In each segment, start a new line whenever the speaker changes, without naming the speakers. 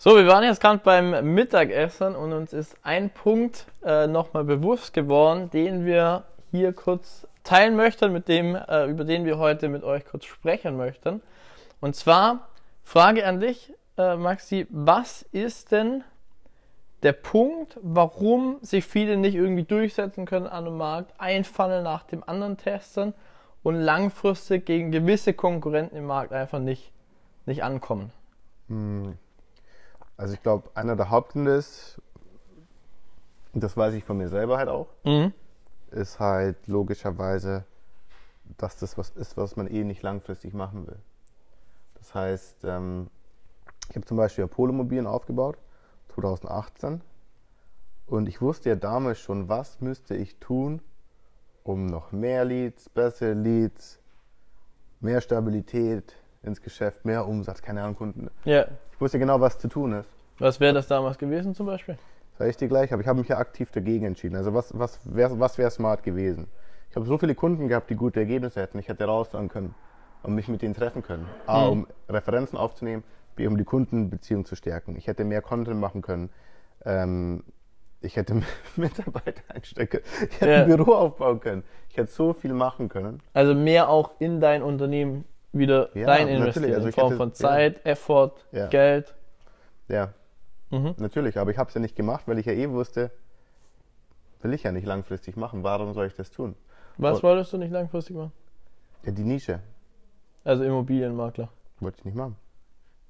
So, wir waren jetzt gerade beim Mittagessen und uns ist ein Punkt äh, nochmal bewusst geworden, den wir hier kurz teilen möchten, mit dem, äh, über den wir heute mit euch kurz sprechen möchten. Und zwar Frage an dich, äh, Maxi, was ist denn der Punkt, warum sich viele nicht irgendwie durchsetzen können an dem Markt, ein Funnel nach dem anderen testen und langfristig gegen gewisse Konkurrenten im Markt einfach nicht, nicht ankommen?
Hm. Also ich glaube, einer der Hauptgründe ist, und das weiß ich von mir selber halt auch, mhm. ist halt logischerweise, dass das was ist, was man eh nicht langfristig machen will. Das heißt, ähm, ich habe zum Beispiel Apollo-Mobilen aufgebaut, 2018. Und ich wusste ja damals schon, was müsste ich tun, um noch mehr Leads, bessere Leads, mehr Stabilität ins Geschäft, mehr Umsatz, keine Ahnung, Kunden. Ja. Ich wusste genau, was zu tun ist.
Was wäre das damals gewesen zum Beispiel?
Sag ich dir gleich, aber ich habe mich ja aktiv dagegen entschieden. Also was, was wäre was wär smart gewesen? Ich habe so viele Kunden gehabt, die gute Ergebnisse hätten. Ich hätte rausfahren können und mich mit denen treffen können. A, mhm. um Referenzen aufzunehmen, B, um die Kundenbeziehung zu stärken. Ich hätte mehr Content machen können. Ähm, ich hätte Mitarbeiter einstecken Ich hätte ja. ein Büro aufbauen können. Ich hätte so viel machen können.
Also mehr auch in dein Unternehmen wieder ja, rein investieren. Also in Form hätte, von Zeit, ja. Effort, Geld.
Ja, mhm. natürlich. Aber ich habe es ja nicht gemacht, weil ich ja eh wusste, will ich ja nicht langfristig machen. Warum soll ich das tun?
Was Und, wolltest du nicht langfristig machen?
Ja, die Nische.
Also Immobilienmakler.
Wollte ich nicht machen.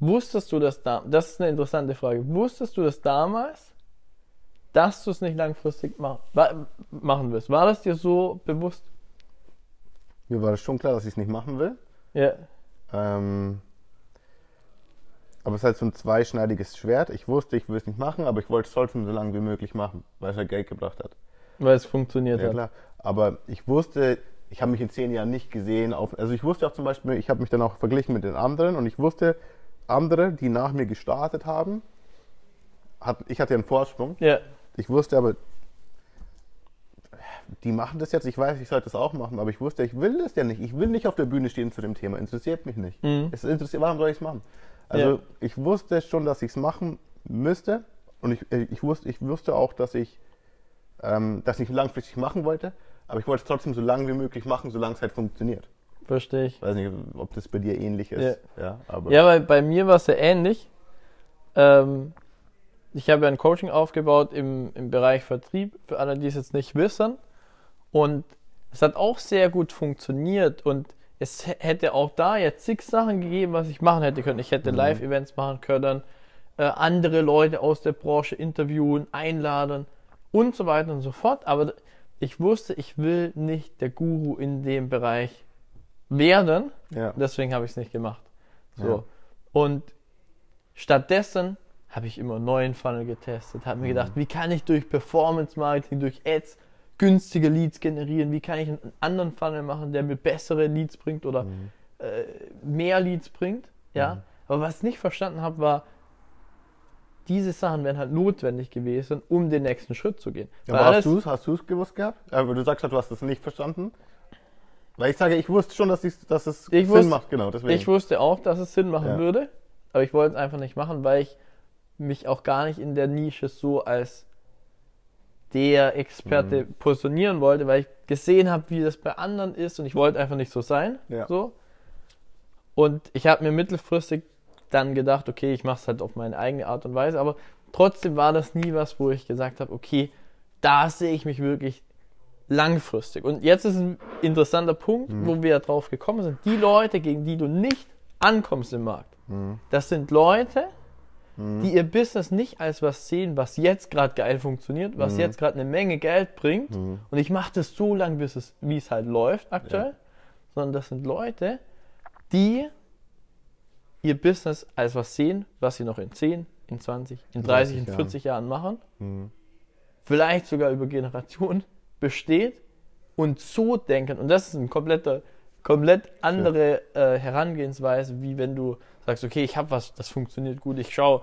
Wusstest du das da? Das ist eine interessante Frage. Wusstest du das damals, dass du es nicht langfristig mach, machen willst? War das dir so bewusst?
Mir war das schon klar, dass ich es nicht machen will. Ja. Ähm, aber es ist halt so ein zweischneidiges Schwert. Ich wusste, ich will es nicht machen, aber ich wollte es trotzdem so lange wie möglich machen, weil es halt Geld gebracht hat.
Weil es funktioniert ja, hat. Klar.
Aber ich wusste, ich habe mich in zehn Jahren nicht gesehen. Auf, also ich wusste auch zum Beispiel, ich habe mich dann auch verglichen mit den anderen und ich wusste, andere, die nach mir gestartet haben, hat, ich hatte einen Vorsprung. Ja. Ich wusste aber, die machen das jetzt, ich weiß, ich sollte das auch machen, aber ich wusste, ich will das ja nicht. Ich will nicht auf der Bühne stehen zu dem Thema. Interessiert mich nicht. Mhm. Es interessiert, warum soll ich es machen? Also ja. ich wusste schon, dass ich es machen müsste und ich, ich, wusste, ich wusste auch, dass ich ähm, das nicht langfristig machen wollte, aber ich wollte es trotzdem so lange wie möglich machen, solange es halt funktioniert.
Verstehe ich.
Weiß nicht, ob das bei dir ähnlich ist.
Ja, ja, aber ja weil bei mir war es ja ähnlich. Ähm, ich habe ja ein Coaching aufgebaut im, im Bereich Vertrieb, für alle, die es jetzt nicht wissen. Und es hat auch sehr gut funktioniert und es hätte auch da jetzt zig Sachen gegeben, was ich machen hätte können. Ich hätte mhm. Live-Events machen können, äh, andere Leute aus der Branche interviewen, einladen und so weiter und so fort. Aber ich wusste, ich will nicht der Guru in dem Bereich werden. Ja. Deswegen habe ich es nicht gemacht. So. Ja. Und stattdessen habe ich immer neuen Funnel getestet, habe mir mhm. gedacht, wie kann ich durch Performance Marketing, durch Ads günstige Leads generieren, wie kann ich einen anderen Funnel machen, der mir bessere Leads bringt oder mhm. äh, mehr Leads bringt. Ja. Mhm. Aber was ich nicht verstanden habe, war, diese Sachen wären halt notwendig gewesen, um den nächsten Schritt zu gehen.
Ja, aber hast du es gewusst gehabt? Aber du sagst halt, du hast es nicht verstanden. Weil ich sage, ich wusste schon, dass, dass es
ich Sinn wusste, macht, genau. Deswegen. Ich wusste auch, dass es Sinn machen ja. würde, aber ich wollte es einfach nicht machen, weil ich mich auch gar nicht in der Nische so als der Experte mhm. positionieren wollte, weil ich gesehen habe, wie das bei anderen ist und ich wollte einfach nicht so sein. Ja. So. Und ich habe mir mittelfristig dann gedacht, okay, ich mache es halt auf meine eigene Art und Weise, aber trotzdem war das nie was, wo ich gesagt habe, okay, da sehe ich mich wirklich langfristig. Und jetzt ist ein interessanter Punkt, mhm. wo wir drauf gekommen sind. Die Leute, gegen die du nicht ankommst im Markt, mhm. das sind Leute, mhm. die ihr Business nicht als was sehen, was jetzt gerade geil funktioniert, was mhm. jetzt gerade eine Menge Geld bringt. Mhm. Und ich mache das so lange, bis es, wie es halt läuft aktuell. Ja. Sondern das sind Leute, die ihr Business als was sehen, was sie noch in 10, in 20, in 30, in 40 Jahren, Jahren machen. Mhm. Vielleicht sogar über Generationen besteht und so denken. Und das ist eine komplette, komplett andere äh, Herangehensweise, wie wenn du sagst, okay, ich habe was, das funktioniert gut, ich schaue,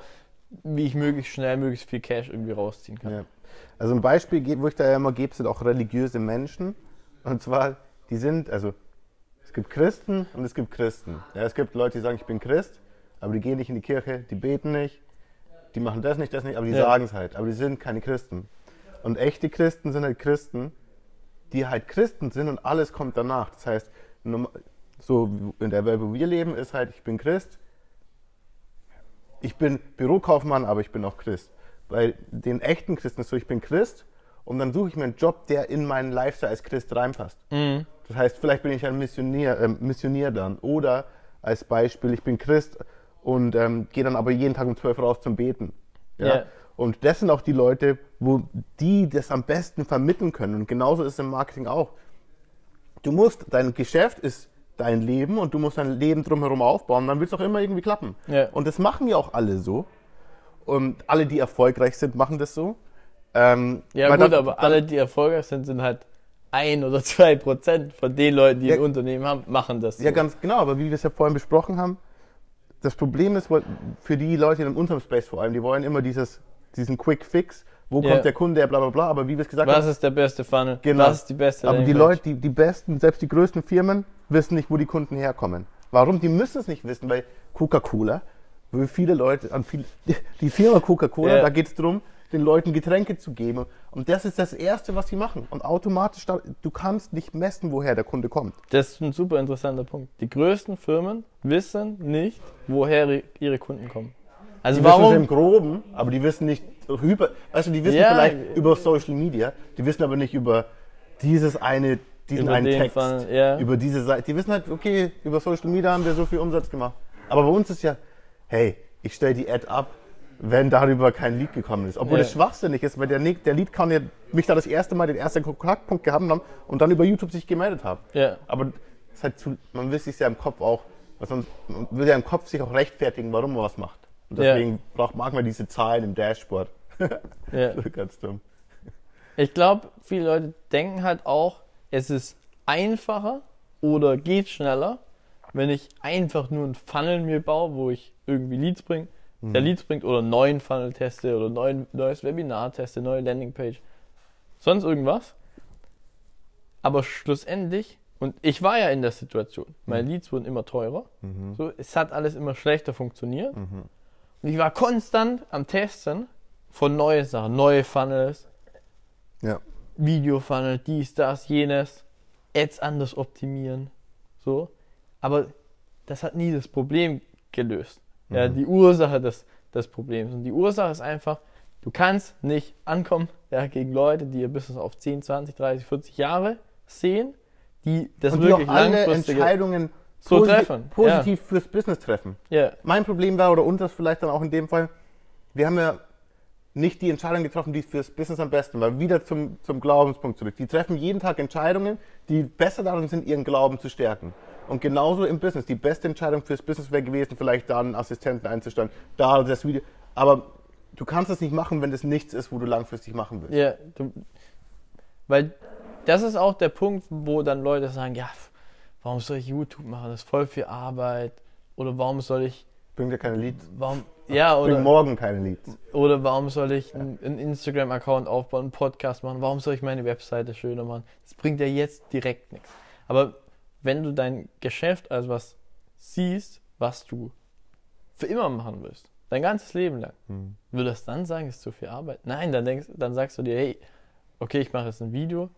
wie ich möglichst schnell, möglichst viel Cash irgendwie rausziehen kann. Ja.
Also ein Beispiel, wo ich da immer gebe, sind auch religiöse Menschen. Und zwar, die sind, also es gibt Christen und es gibt Christen. Ja, es gibt Leute, die sagen, ich bin Christ, aber die gehen nicht in die Kirche, die beten nicht, die machen das nicht, das nicht, aber die
Ja.
sagen es halt. Aber die sind keine Christen. Und echte Christen sind halt Christen, die halt Christen sind und alles kommt danach. Das heißt, so in der Welt, wo wir leben, ist halt, ich bin Christ, ich bin Bürokaufmann, aber ich bin auch Christ. Bei den echten Christen ist so, ich bin Christ und dann suche ich mir einen Job, der in meinen Lifestyle als Christ reinpasst.
Mhm.
Das heißt, vielleicht bin ich ein Missionier, ähm, Missionier dann. Oder als Beispiel, ich bin Christ und ähm, gehe dann aber jeden Tag um 12 raus zum Beten. Ja?
Ja.
Und das sind auch die Leute, wo die das am besten vermitteln können. Und genauso ist es im Marketing auch. Du musst, dein Geschäft ist dein Leben und du musst dein Leben drumherum aufbauen, dann wird es auch immer irgendwie klappen.
Ja.
Und das machen ja auch alle so. Und alle, die erfolgreich sind, machen das so. Ähm,
Ja gut,
dann-
aber
dann-
alle, die erfolgreich sind, sind halt ein oder zwei Prozent von den Leuten, die
Ja.
ein Unternehmen haben, machen das.
Ja,
so.
ganz genau, aber wie wir es ja vorhin besprochen haben, das Problem ist, für die Leute in unserem Space vor allem, die wollen immer dieses, diesen Quick Fix, wo
Ja.
kommt der Kunde, her, bla bla bla, aber wie wir es gesagt
Was
haben,
ist der beste Funnel?
Genau.
Was ist die beste
aber die? Leute, die, die besten, selbst die größten Firmen, wissen nicht, wo die Kunden herkommen. Warum? Die müssen es nicht wissen, weil Coca-Cola, wo viele Leute, an viel, die Firma Coca-Cola,
Ja.
da geht es darum, den Leuten Getränke zu geben. Und das ist das Erste, was sie machen. Und automatisch, du kannst nicht messen, woher der Kunde kommt.
Das ist ein super interessanter Punkt. Die größten Firmen wissen nicht, woher ihre Kunden kommen. Also
Die wissen
warum?
im Groben, aber die wissen nicht über, weißt du, die wissen
Ja.
vielleicht über Social Media, die wissen aber nicht über dieses eine, diesen einen Text,
Fall, ja.
über diese Seite. Die wissen halt, okay, über Social Media haben wir so viel Umsatz gemacht. Aber bei uns ist ja, hey, ich stelle die Ad ab, wenn darüber kein Lied gekommen ist. Obwohl
Ja.
das schwachsinnig ist, weil der, der Lied kann ja mich da das erste Mal den ersten Kontaktpunkt gehabt haben und dann über YouTube sich gemeldet haben.
Ja.
Aber ist halt zu, man will sich ja im Kopf auch, sonst, man will ja im Kopf sich auch rechtfertigen, warum man was macht. Und
Ja.
deswegen braucht mag man diese Zahlen im Dashboard.
Ja.
Ganz dumm.
Ich glaube, viele Leute denken halt auch, es ist einfacher oder geht schneller, wenn ich einfach nur einen Funnel mir baue, wo ich irgendwie Leads bringe, der Leads bringt oder neuen Funnel teste oder neuen, neues Webinar teste, neue Landingpage, sonst irgendwas. Aber schlussendlich, und ich war ja in der Situation, meine Leads wurden immer teurer, so, es hat alles immer schlechter funktioniert. Und ich war konstant am Testen von neuen Sachen, neue Funnels,
Ja.
Video-Funnel, dies, das, jenes, Ads anders optimieren, so. Aber das hat nie das Problem gelöst. Ja, die Ursache des, des Problems. Und die Ursache ist einfach, du kannst nicht ankommen ja, gegen Leute, die ihr Business auf 10, 20, 30, 40 Jahre sehen, die das
Und die auch
wirklich
alle. Entscheidungen
So
posi-
treffen,
positiv fürs Business treffen.
Ja,
Mein Problem war, oder unseres vielleicht dann auch in dem Fall, wir haben ja nicht die Entscheidung getroffen, die fürs Business am besten war. Wieder zum, zum Glaubenspunkt zurück. Die treffen jeden Tag Entscheidungen, die besser darin sind, ihren Glauben zu stärken. Und genauso im Business. Die beste Entscheidung fürs Business wäre gewesen, vielleicht da einen Assistenten einzustellen, da das Video. Aber du kannst das nicht machen, wenn das nichts ist, wo du langfristig machen willst.
Ja, du, weil das ist auch der Punkt, wo dann Leute sagen, ja, warum soll ich YouTube machen? Das ist voll viel Arbeit. Oder warum soll ich,
Bringt dir keine Leads.
warum, ja,
Bringt
oder,
morgen keine Leads.
oder warum soll ich einen, einen Instagram-Account aufbauen, einen Podcast machen? Warum soll ich meine Webseite schöner machen? Das bringt ja jetzt direkt nichts. Aber wenn du dein Geschäft als was siehst, was du für immer machen willst, dein ganzes Leben lang,
Hm.
würdest du dann sagen, es ist zu viel Arbeit? Nein, dann, denkst, dann sagst du dir, hey, okay, ich mache jetzt ein Video.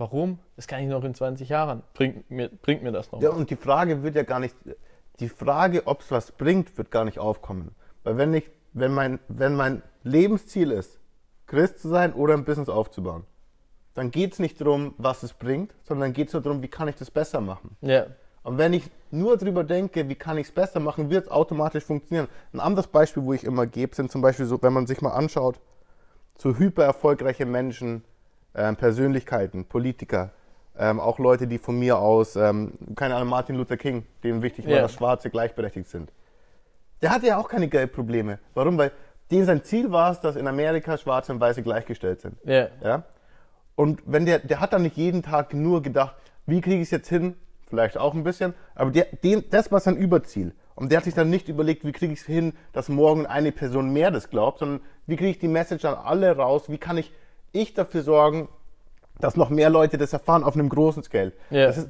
Warum? Das kann ich noch in 20 Jahren. Bringt mir, bringt mir das noch?
Ja,
was?
und die Frage wird ja gar nicht, die Frage, ob es was bringt, wird gar nicht aufkommen. Weil wenn ich, wenn mein, wenn mein Lebensziel ist, Christ zu sein oder ein Business aufzubauen, dann geht es nicht darum, was es bringt, sondern geht es nur darum, wie kann ich das besser machen.
Ja,
Und wenn ich nur darüber denke, wie kann ich es besser machen, wird es automatisch funktionieren. Ein anderes Beispiel, wo ich immer gebe, sind zum Beispiel so, wenn man sich mal anschaut, so hyper erfolgreiche Menschen, ähm, Persönlichkeiten, Politiker, ähm, auch Leute, die von mir aus, ähm, keine Ahnung, Martin Luther King, dem wichtig war,
Ja.
dass Schwarze gleichberechtigt sind. Der hatte ja auch keine Geldprobleme. Warum? Weil dem sein Ziel war es, dass in Amerika Schwarze und Weiße gleichgestellt sind.
ja,
Ja? Und wenn der, der hat dann nicht jeden Tag nur gedacht, wie kriege ich es jetzt hin? Vielleicht auch ein bisschen, aber der, den, das war sein Überziel. Und der hat sich dann nicht überlegt, wie kriege ich es hin, dass morgen eine Person mehr das glaubt, sondern wie kriege ich die Message an alle raus? Wie kann ich, ich dafür sorgen, dass noch mehr Leute das erfahren auf einem großen Scale?
Ja.
Das ist,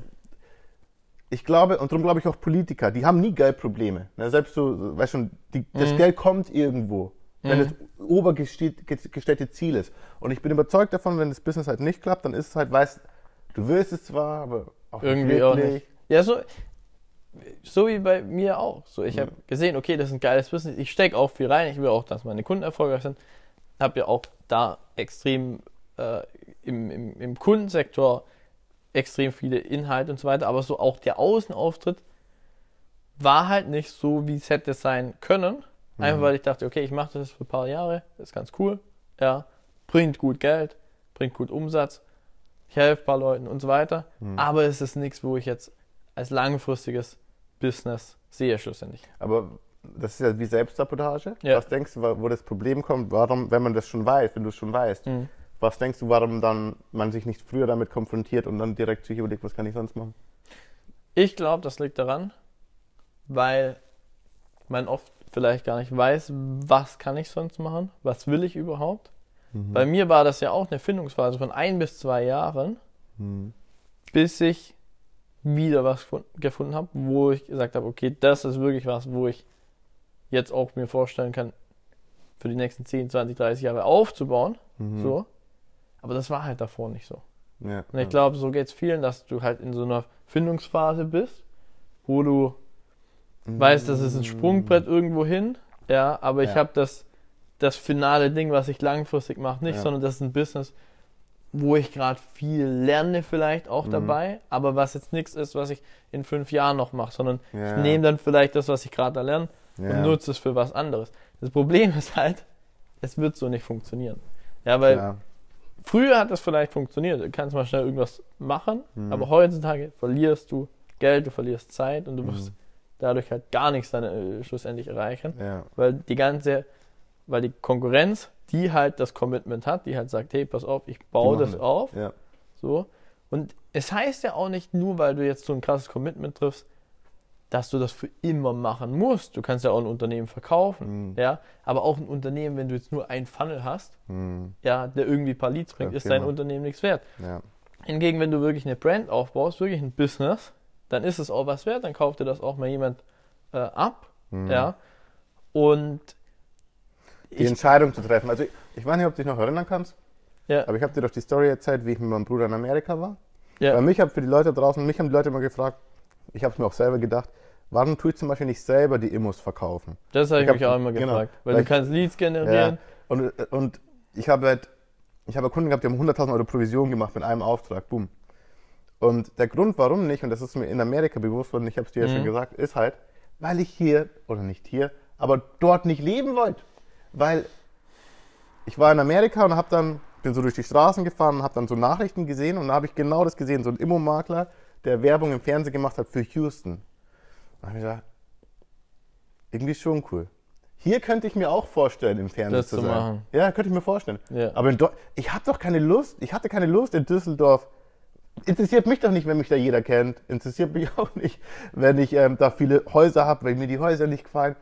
ich glaube, und darum glaube ich auch Politiker, die haben nie Geldprobleme. Ne, selbst so, weißt schon, die, das Geld kommt irgendwo. wenn mhm. das obergestellte Ziel ist. Und ich bin überzeugt davon, wenn das Business halt nicht klappt, dann ist es halt, weißt du willst es zwar, aber
auch irgendwie nicht auch nicht. Ja, so, so wie bei mir auch. So, ich mhm. habe gesehen, okay, das ist ein geiles Business. Ich stecke auch viel rein. Ich will auch, dass meine Kunden erfolgreich sind. Habe ja auch da extrem äh, im, im, im Kundensektor extrem viele Inhalte und so weiter. Aber so auch der Außenauftritt war halt nicht so, wie es hätte sein können. Einfach mhm. weil ich dachte, okay, ich mache das für ein paar Jahre, das ist ganz cool. Ja, bringt gut Geld, bringt gut Umsatz, ich helfe ein paar Leuten und so weiter. Mhm. Aber es ist nichts, wo ich jetzt als langfristiges Business sehe schlussendlich.
Aber das ist ja wie Selbstsabotage. Ja. Was denkst du, wo das Problem kommt? Warum, wenn man das schon weiß, wenn du es schon weißt, mhm. was denkst du, warum dann man sich nicht früher damit konfrontiert und dann direkt sich überlegt, was kann ich sonst machen?
Ich glaube, das liegt daran, weil man oft vielleicht gar nicht weiß, was kann ich sonst machen, was will ich überhaupt. Mhm. Bei mir war das ja auch eine Findungsphase von ein bis zwei Jahren, mhm. bis ich wieder was gefunden habe, wo ich gesagt habe, okay, das ist wirklich was, wo ich jetzt auch mir vorstellen kann, für die nächsten 10, 20, 30 Jahre aufzubauen. Mhm. So. Aber das war halt davor nicht so. Ja, und ich ja. glaube, so geht es vielen, dass du halt in so einer Findungsphase bist, wo du mhm. weißt, das ist ein Sprungbrett irgendwo hin, ja, aber ich ja. habe das, das finale Ding, was ich langfristig mache, nicht, sondern das ist ein Business, wo ich gerade viel lerne vielleicht auch mhm. dabei, aber was jetzt nichts ist, was ich in fünf Jahren noch mache, sondern ja. ich nehme dann vielleicht das, was ich gerade da lerne ja. und nutze es für was anderes. Das Problem ist halt, es wird so nicht funktionieren. Ja, weil ja. früher hat das vielleicht funktioniert, du kannst mal schnell irgendwas machen, mhm. aber heutzutage verlierst du Geld, du verlierst Zeit und du wirst mhm. dadurch halt gar nichts dann äh, schlussendlich erreichen, weil die ganze, weil die Konkurrenz die halt das Commitment hat, die halt sagt, hey, pass auf, ich baue das auf. Ja. So. Und es heißt ja auch nicht nur, weil du jetzt so ein krasses Commitment triffst, dass du das für immer machen musst. Du kannst ja auch ein Unternehmen verkaufen, mhm. ja. Aber auch ein Unternehmen, wenn du jetzt nur einen Funnel hast, mhm. ja, der irgendwie ein paar Leads bringt, ist dein Unternehmen nichts wert. Ja. Hingegen, wenn du wirklich eine Brand aufbaust, wirklich ein Business, dann ist es auch was wert, dann kauft dir das auch mal jemand äh, ab, mhm. ja. Und
die Entscheidung zu treffen. Also ich weiß nicht, ob du dich noch erinnern kannst, ja. aber ich habe dir doch die Story erzählt, wie ich mit meinem Bruder in Amerika war. Ja. Weil mich habe für die Leute draußen, mich haben die Leute immer gefragt, ich habe es mir auch selber gedacht, warum tue ich zum Beispiel nicht selber die Immos verkaufen?
Das habe ich, ich mich hab, auch immer genau, gefragt, weil, weil du kannst Leads generieren. Ja.
Und, und ich habe halt, ich habe Kunden gehabt, die haben 100.000 Euro Provision gemacht mit einem Auftrag, boom. Und der Grund, warum nicht, und das ist mir in Amerika bewusst worden, ich habe es dir ja mhm. schon gesagt, ist halt, weil ich hier, oder nicht hier, aber dort nicht leben wollte weil ich war in Amerika und habe dann bin so durch die Straßen gefahren und habe dann so Nachrichten gesehen und da habe ich genau das gesehen, so ein Immomakler, der Werbung im Fernsehen gemacht hat für Houston. Da habe ich gedacht, irgendwie schon cool. Hier könnte ich mir auch vorstellen, im Fernsehen das zu, sein. Machen. Ja, könnte ich mir vorstellen. Ja. Aber ich habe doch keine Lust, ich hatte keine Lust in Düsseldorf. Interessiert mich doch nicht, wenn mich da jeder kennt. Interessiert mich auch nicht, wenn ich ähm, da viele Häuser habe, weil mir die Häuser nicht gefallen.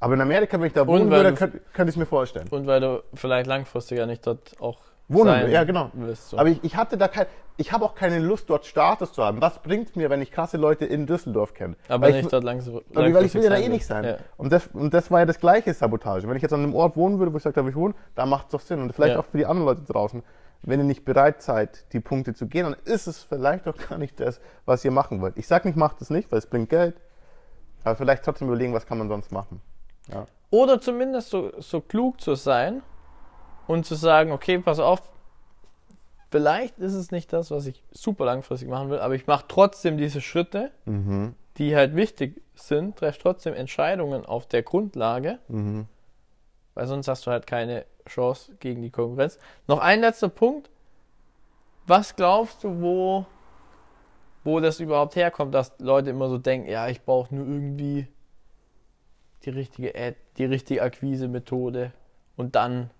Aber in Amerika, wenn ich da wohnen würde, könnte, könnte ich es mir vorstellen.
Und weil du vielleicht langfristiger nicht dort auch wohnen
ja genau. Willst, so. Aber ich, ich hatte da kein, ich habe auch keine Lust, dort Status zu haben. Was bringt mir, wenn ich krasse Leute in Düsseldorf kenne?
Aber weil nicht ich, dort langfristig.
Weil ich will ja da eh nicht sein. Ja. Und, das, und das war ja das gleiche Sabotage. Wenn ich jetzt an einem Ort wohnen würde, wo ich sage, da will ich wohnen, da macht es doch Sinn. Und vielleicht ja. auch für die anderen Leute draußen. Wenn ihr nicht bereit seid, die Punkte zu gehen, dann ist es vielleicht doch gar nicht das, was ihr machen wollt. Ich sage nicht, macht es nicht, weil es bringt Geld. Aber vielleicht trotzdem überlegen, was kann man sonst machen.
Ja. Oder zumindest so, so klug zu sein und zu sagen, okay, pass auf, vielleicht ist es nicht das, was ich super langfristig machen will, aber ich mache trotzdem diese Schritte, mhm. die halt wichtig sind, treffe trotzdem Entscheidungen auf der Grundlage, mhm. weil sonst hast du halt keine Chance gegen die Konkurrenz. Noch ein letzter Punkt. Was glaubst du, wo, wo das überhaupt herkommt, dass Leute immer so denken, ja, ich brauche nur irgendwie die richtige Ad, die richtige Akquise-Methode und dann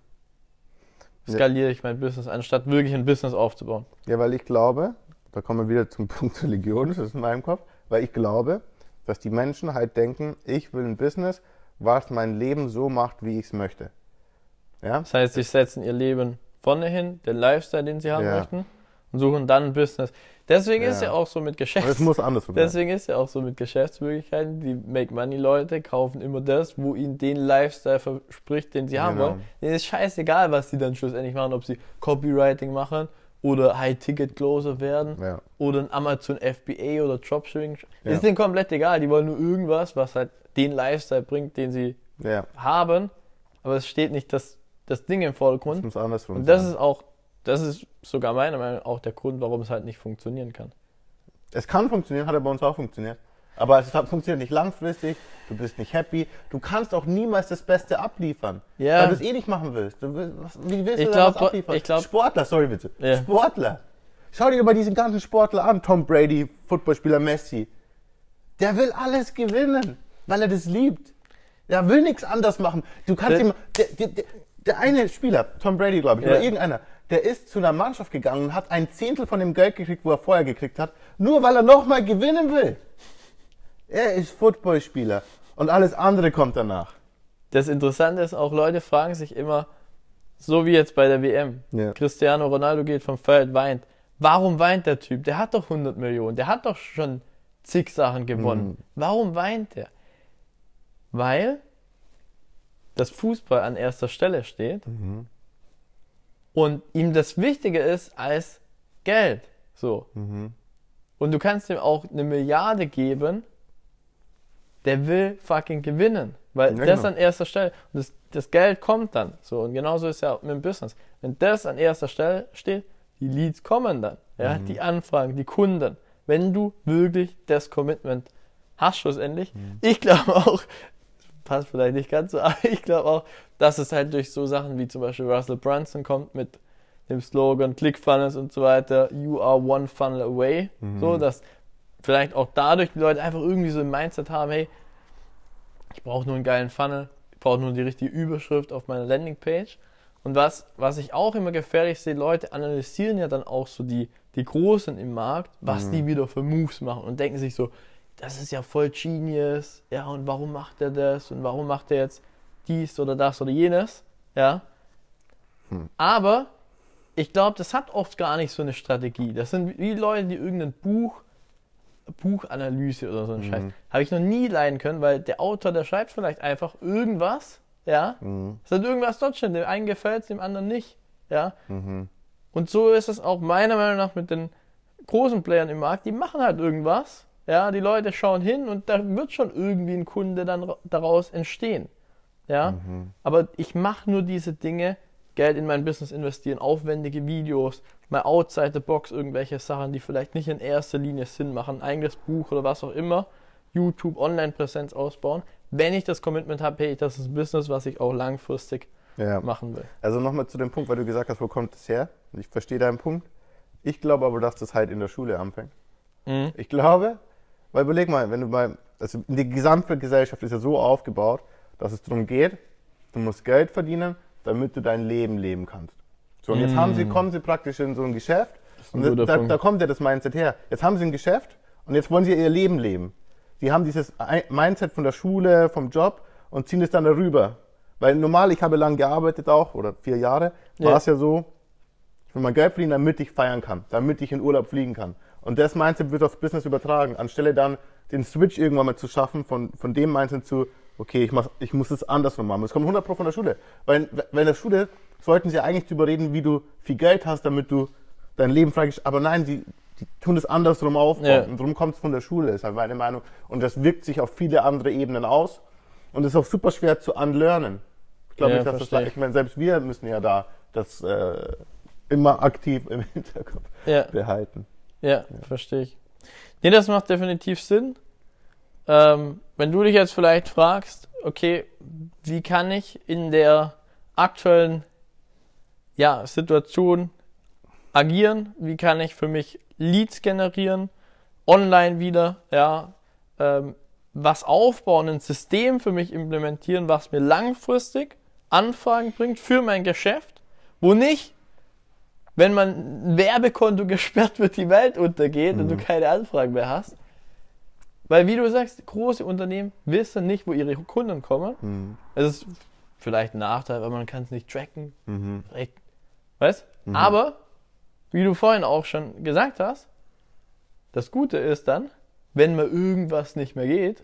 skaliere ich mein Business, anstatt wirklich ein Business aufzubauen.
Ja, weil ich glaube, da kommen wir wieder zum Punkt Religion, das ist in meinem Kopf, weil ich glaube, dass die Menschen halt denken, ich will ein Business, was mein Leben so macht, wie ich es möchte.
Ja? Das heißt, sie setzen ihr Leben vorne hin, den Lifestyle, den sie haben ja. möchten, und suchen dann ein Business. Deswegen ist ja auch so mit Geschäfts. Deswegen ist ja auch so mit Geschäftsmöglichkeiten, die Make-Money-Leute kaufen immer das, wo ihnen den Lifestyle verspricht, den sie haben
Genau.
wollen. Denen ist scheißegal, was sie dann schlussendlich machen, ob sie Copywriting machen oder High-Ticket-Closer werden
Ja.
oder ein Amazon FBA oder Dropshipping.
Ja.
Ist denen komplett egal, die wollen nur irgendwas, was halt den Lifestyle bringt, den sie
ja,
haben, aber es steht nicht das, das Ding im Vordergrund.
muss andersrum
Und das
sein.
ist auch, das ist sogar meiner Meinung nach auch der Grund, warum es halt nicht funktionieren kann.
Es kann funktionieren, hat ja bei uns auch funktioniert. Aber es hat- funktioniert nicht langfristig, du bist nicht happy, du kannst auch niemals das Beste abliefern.
Ja.
Weil du es eh nicht machen willst. Du willst was, wie willst
Ich
du
glaub,
da was abliefern?
ich glaub-
Sportler, sorry bitte.
Ja.
Sportler. Schau dir mal diesen ganzen Sportler an. Tom Brady, Footballspieler Messi. Der will alles gewinnen, weil er das liebt. Der will nichts anders machen. Du kannst
Der-
ihm. Der, der, der, der eine Spieler, Tom Brady, glaube ich,
Ja.
oder irgendeiner, der ist zu einer Mannschaft gegangen und hat ein Zehntel von dem Geld gekriegt, wo er vorher gekriegt hat, nur weil er nochmal gewinnen will. Er ist Footballspieler und alles andere kommt danach.
Das Interessante ist auch, Leute fragen sich immer, so wie jetzt bei der WM,
Ja.
Cristiano Ronaldo geht vom Feld, weint. Warum weint der Typ? Der hat doch 100 Millionen, der hat doch schon zig Sachen gewonnen.
Mhm.
Warum weint der? Weil das Fußball an erster Stelle steht
Mhm.
Und ihm das wichtiger ist als Geld. So.
Mhm.
Und du kannst ihm auch eine Milliarde geben, der will fucking gewinnen. Weil
Ja,
das
genau.
an erster Stelle, und das, das Geld kommt dann. So, und genauso ist ja auch mit dem Business. Wenn das an erster Stelle steht, die Leads kommen dann. Ja,
Mhm.
die Anfragen, die Kunden. Wenn du wirklich das Commitment hast, schlussendlich.
Mhm.
Ich glaube auch, passt vielleicht nicht ganz so, aber ich glaube auch, dass es halt durch so Sachen wie zum Beispiel Russell Brunson kommt mit dem Slogan ClickFunnels und so weiter, you are one funnel away. So, dass vielleicht auch dadurch die Leute einfach irgendwie so ein Mindset haben, hey, ich brauche nur einen geilen Funnel, ich brauche nur die richtige Überschrift auf meiner Landingpage. Und was, was ich auch immer gefährlich sehe, Leute analysieren ja dann auch so die, die Großen im Markt, was die wieder für Moves machen und denken sich so, das ist ja voll genius, ja, und warum macht er das und warum macht er jetzt dies oder das oder jenes, ja. Aber ich glaube, das hat oft gar nicht so eine Strategie. Das sind wie Leute, die irgendein Buch, Buchanalyse oder so ein Scheiß, habe ich noch nie leiden können, weil der Autor, der schreibt vielleicht einfach irgendwas, ja.
Mhm.
Es hat irgendwas dort stehen, dem einen gefällt es, dem anderen nicht, ja.
Mhm.
Und so ist es auch meiner Meinung nach mit den großen Playern im Markt, die machen halt irgendwas, ja, die Leute schauen hin und da wird schon irgendwie ein Kunde dann ra- daraus entstehen, ja. Aber ich mache nur diese Dinge, Geld in mein Business investieren, aufwendige Videos, mal outside the box irgendwelche Sachen, die vielleicht nicht in erster Linie Sinn machen, ein eigenes Buch oder was auch immer, YouTube, Online-Präsenz ausbauen, wenn ich das Commitment habe, hey, das ist ein Business, was ich auch langfristig
Ja.
machen will.
Also nochmal zu dem Punkt, weil du gesagt hast, wo kommt das her? Ich verstehe deinen Punkt. Ich glaube aber, dass das halt in der Schule anfängt.
Mhm.
Ich glaube, weil überleg mal, wenn du mal, also die gesamte Gesellschaft ist ja so aufgebaut, dass es darum geht, du musst Geld verdienen, damit du dein Leben leben kannst. So, und jetzt haben sie, kommen sie praktisch in so ein Geschäft
ein
und da, da kommt ja das Mindset her. Jetzt haben sie ein Geschäft und jetzt wollen sie ihr Leben leben. Sie haben dieses Mindset von der Schule, vom Job und ziehen es dann darüber. Weil normal, ich habe lang gearbeitet auch, oder vier Jahre, war
Ja.
es ja so, ich will mein Geld verdienen, damit ich feiern kann, damit ich in Urlaub fliegen kann. Und das Mindset wird aufs Business übertragen, anstelle dann den Switch irgendwann mal zu schaffen von, von dem Mindset zu, okay, ich, mach, ich muss es andersrum machen. Das kommt 100 Pro von der Schule. Weil, weil in der Schule sollten sie eigentlich darüber reden, wie du viel Geld hast, damit du dein Leben freigestellt Aber nein, sie, die tun es andersrum aufbauen.
Ja.
Und darum kommt es von der Schule, ist halt meine Meinung. Und das wirkt sich auf viele andere Ebenen aus. Und ist auch super schwer zu unlearnen. Ich glaube
Ja,
nicht, dass das,
verstehe.
ich meine, selbst wir müssen ja da das äh, immer aktiv im Hinterkopf
Ja.
behalten.
Ja, verstehe ich. Nee, das macht definitiv Sinn. Ähm, wenn du dich jetzt vielleicht fragst, okay, wie kann ich in der aktuellen ja, Situation agieren? Wie kann ich für mich Leads generieren? Online wieder, ja, ähm, was aufbauen, ein System für mich implementieren, was mir langfristig Anfragen bringt für mein Geschäft, wo nicht wenn man ein Werbekonto gesperrt wird, die Welt untergeht und du keine Anfragen mehr hast. Weil, wie du sagst, große Unternehmen wissen nicht, wo ihre Kunden kommen.
Mhm.
Es ist vielleicht ein Nachteil, weil man kann es nicht tracken.
Mhm.
Vielleicht, weißt? Aber, wie du vorhin auch schon gesagt hast, Das Gute ist dann, wenn mal irgendwas nicht mehr geht,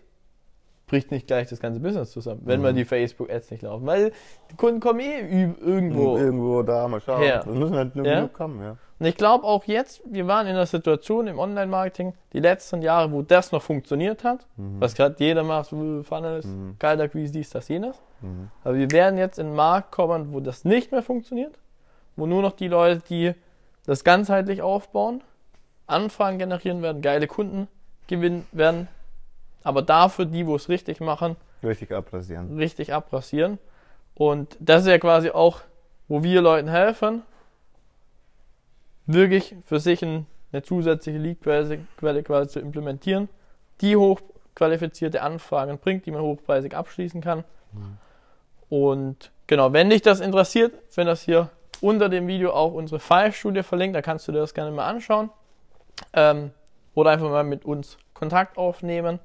bricht nicht gleich das ganze Business zusammen, wenn mhm. mal die Facebook-Ads nicht laufen. Weil die Kunden kommen eh irgendwo.
Irgendwo da, mal schauen. Her. Das müssen halt nur ja? kommen, ja.
Und ich glaube auch jetzt, wir waren in einer Situation im Online-Marketing, die letzten Jahre, wo das noch funktioniert hat, mhm. was gerade jeder macht, Funnels, mhm. Kaltakquise, dies, das, jenes. Mhm. Aber wir werden jetzt in einen Markt kommen, wo das nicht mehr funktioniert, wo nur noch die Leute, die das ganzheitlich aufbauen, Anfragen generieren werden, geile Kunden gewinnen werden, aber dafür die, wo es richtig machen,
richtig abrasieren.
Richtig abrasieren. Und das ist ja quasi auch, wo wir Leuten helfen, wirklich für sich eine zusätzliche Lead-Quelle quasi zu implementieren, die hochqualifizierte Anfragen bringt, die man hochpreisig abschließen kann. Mhm. Und genau, wenn dich das interessiert, wenn das hier unter dem Video auch unsere Fallstudie verlinkt, da kannst du dir das gerne mal anschauen. Ähm, oder einfach mal mit uns Kontakt aufnehmen.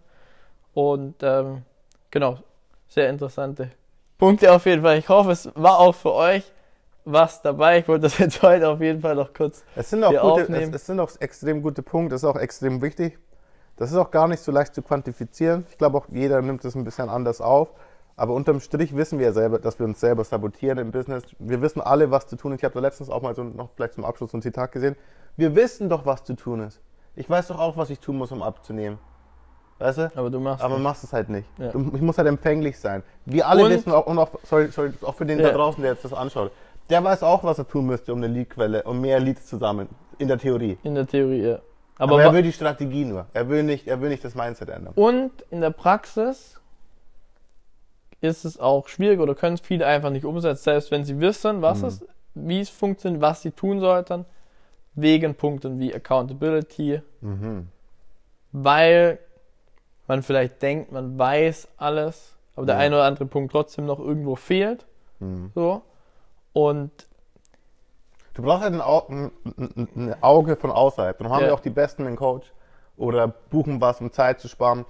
Und ähm, genau, sehr interessante Punkte auf jeden Fall. Ich hoffe, es war auch für euch was dabei. Ich wollte das jetzt heute auf jeden Fall noch kurz
es sind auch gute, aufnehmen. Es, es, sind auch extrem gute Punkte, das ist auch extrem wichtig. Das ist auch gar nicht so leicht zu quantifizieren. Ich glaube auch jeder nimmt das ein bisschen anders auf. Aber unterm Strich wissen wir ja selber, dass wir uns selber sabotieren im Business. Wir wissen alle, was zu tun ist. Ich habe da letztens auch mal so noch vielleicht zum Abschluss so ein Zitat gesehen. Wir wissen doch, was zu tun ist. Ich weiß doch auch, was ich tun muss, um abzunehmen. Weißt du?
Aber du machst
Aber machst es halt nicht. Ja. Ich muss halt empfänglich sein. Wir alle und wissen auch, und auch, sorry, sorry, auch für den ja. da draußen, der jetzt das anschaut, der weiß auch, was er tun müsste, um eine Leadquelle, um mehr Leads zu sammeln. In der Theorie.
In der Theorie, ja.
Aber, Aber er will die Strategie nur. Er will, nicht, er will nicht das Mindset ändern.
Und in der Praxis ist es auch schwierig oder können es viele einfach nicht umsetzen, selbst wenn sie wissen, was mhm. es, wie es funktioniert, was sie tun sollten, wegen Punkten wie Accountability, mhm. weil man vielleicht denkt, man weiß alles, aber der eine oder andere Punkt trotzdem noch irgendwo fehlt. Mhm. So. Und
du brauchst halt ein, Au ein Auge von außerhalb. Dann haben ja. wir auch die Besten in Coach oder buchen was, um Zeit zu sparen.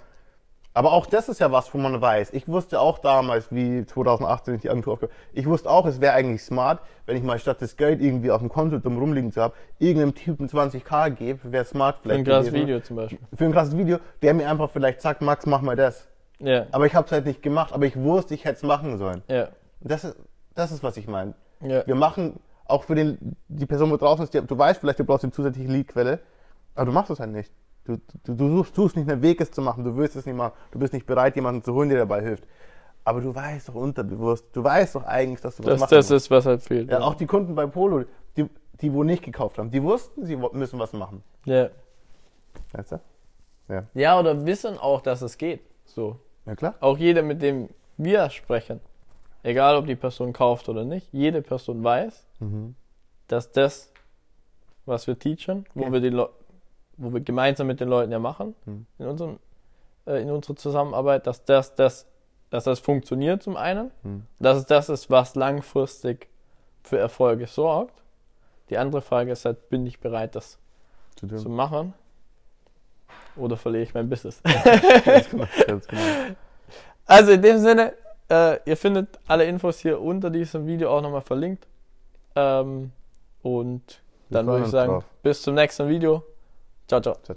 Aber auch das ist ja was, wo man weiß. Ich wusste auch damals, wie 2018 ich die Agentur aufgehört ich wusste auch, es wäre eigentlich smart, wenn ich mal statt das Geld irgendwie auf dem Konto dumm rumliegen zu haben, irgendeinem Typen 20k gebe, wäre smart
vielleicht. Für ein krasses Video zum Beispiel.
Für ein krasses Video, der mir einfach vielleicht sagt, Max, mach mal das. Ja. Aber ich habe es halt nicht gemacht, aber ich wusste, ich hätte es machen sollen. Ja. Das ist, das ist, was ich meine. Ja. Wir machen auch für den, die Person, wo draußen ist, die, du weißt vielleicht, du brauchst eine zusätzliche Leadquelle, aber du machst es halt nicht. Du, du, du suchst, suchst nicht einen Weg, es zu machen, du willst es nicht machen, du bist nicht bereit, jemanden zu holen, der dabei hilft. Aber du weißt doch unterbewusst, du weißt doch eigentlich, dass du
was das, machen Das musst. ist, was halt fehlt.
Ja, ja, Auch die Kunden bei Polo, die, die wo nicht gekauft haben, die wussten, sie müssen was machen.
Ja. Weißt du? Ja. Ja, oder wissen auch, dass es geht. So.
Ja, klar.
Auch jeder, mit dem wir sprechen, egal ob die Person kauft oder nicht, jede Person weiß, mhm. dass das, was wir teachen, wo wir die Leute wo wir gemeinsam mit den Leuten ja machen, mhm. in, unserem, äh, in unserer Zusammenarbeit, dass das, das, dass das funktioniert zum einen, mhm. dass es das ist, was langfristig für Erfolge sorgt. Die andere Frage ist halt, bin ich bereit, das zu, zu machen? Oder verliere ich mein Business? ganz genau, ganz genau. Also in dem Sinne, äh, ihr findet alle Infos hier unter diesem Video auch nochmal verlinkt. Ähm, und dann würde ich sagen, drauf. bis zum nächsten Video. 叫做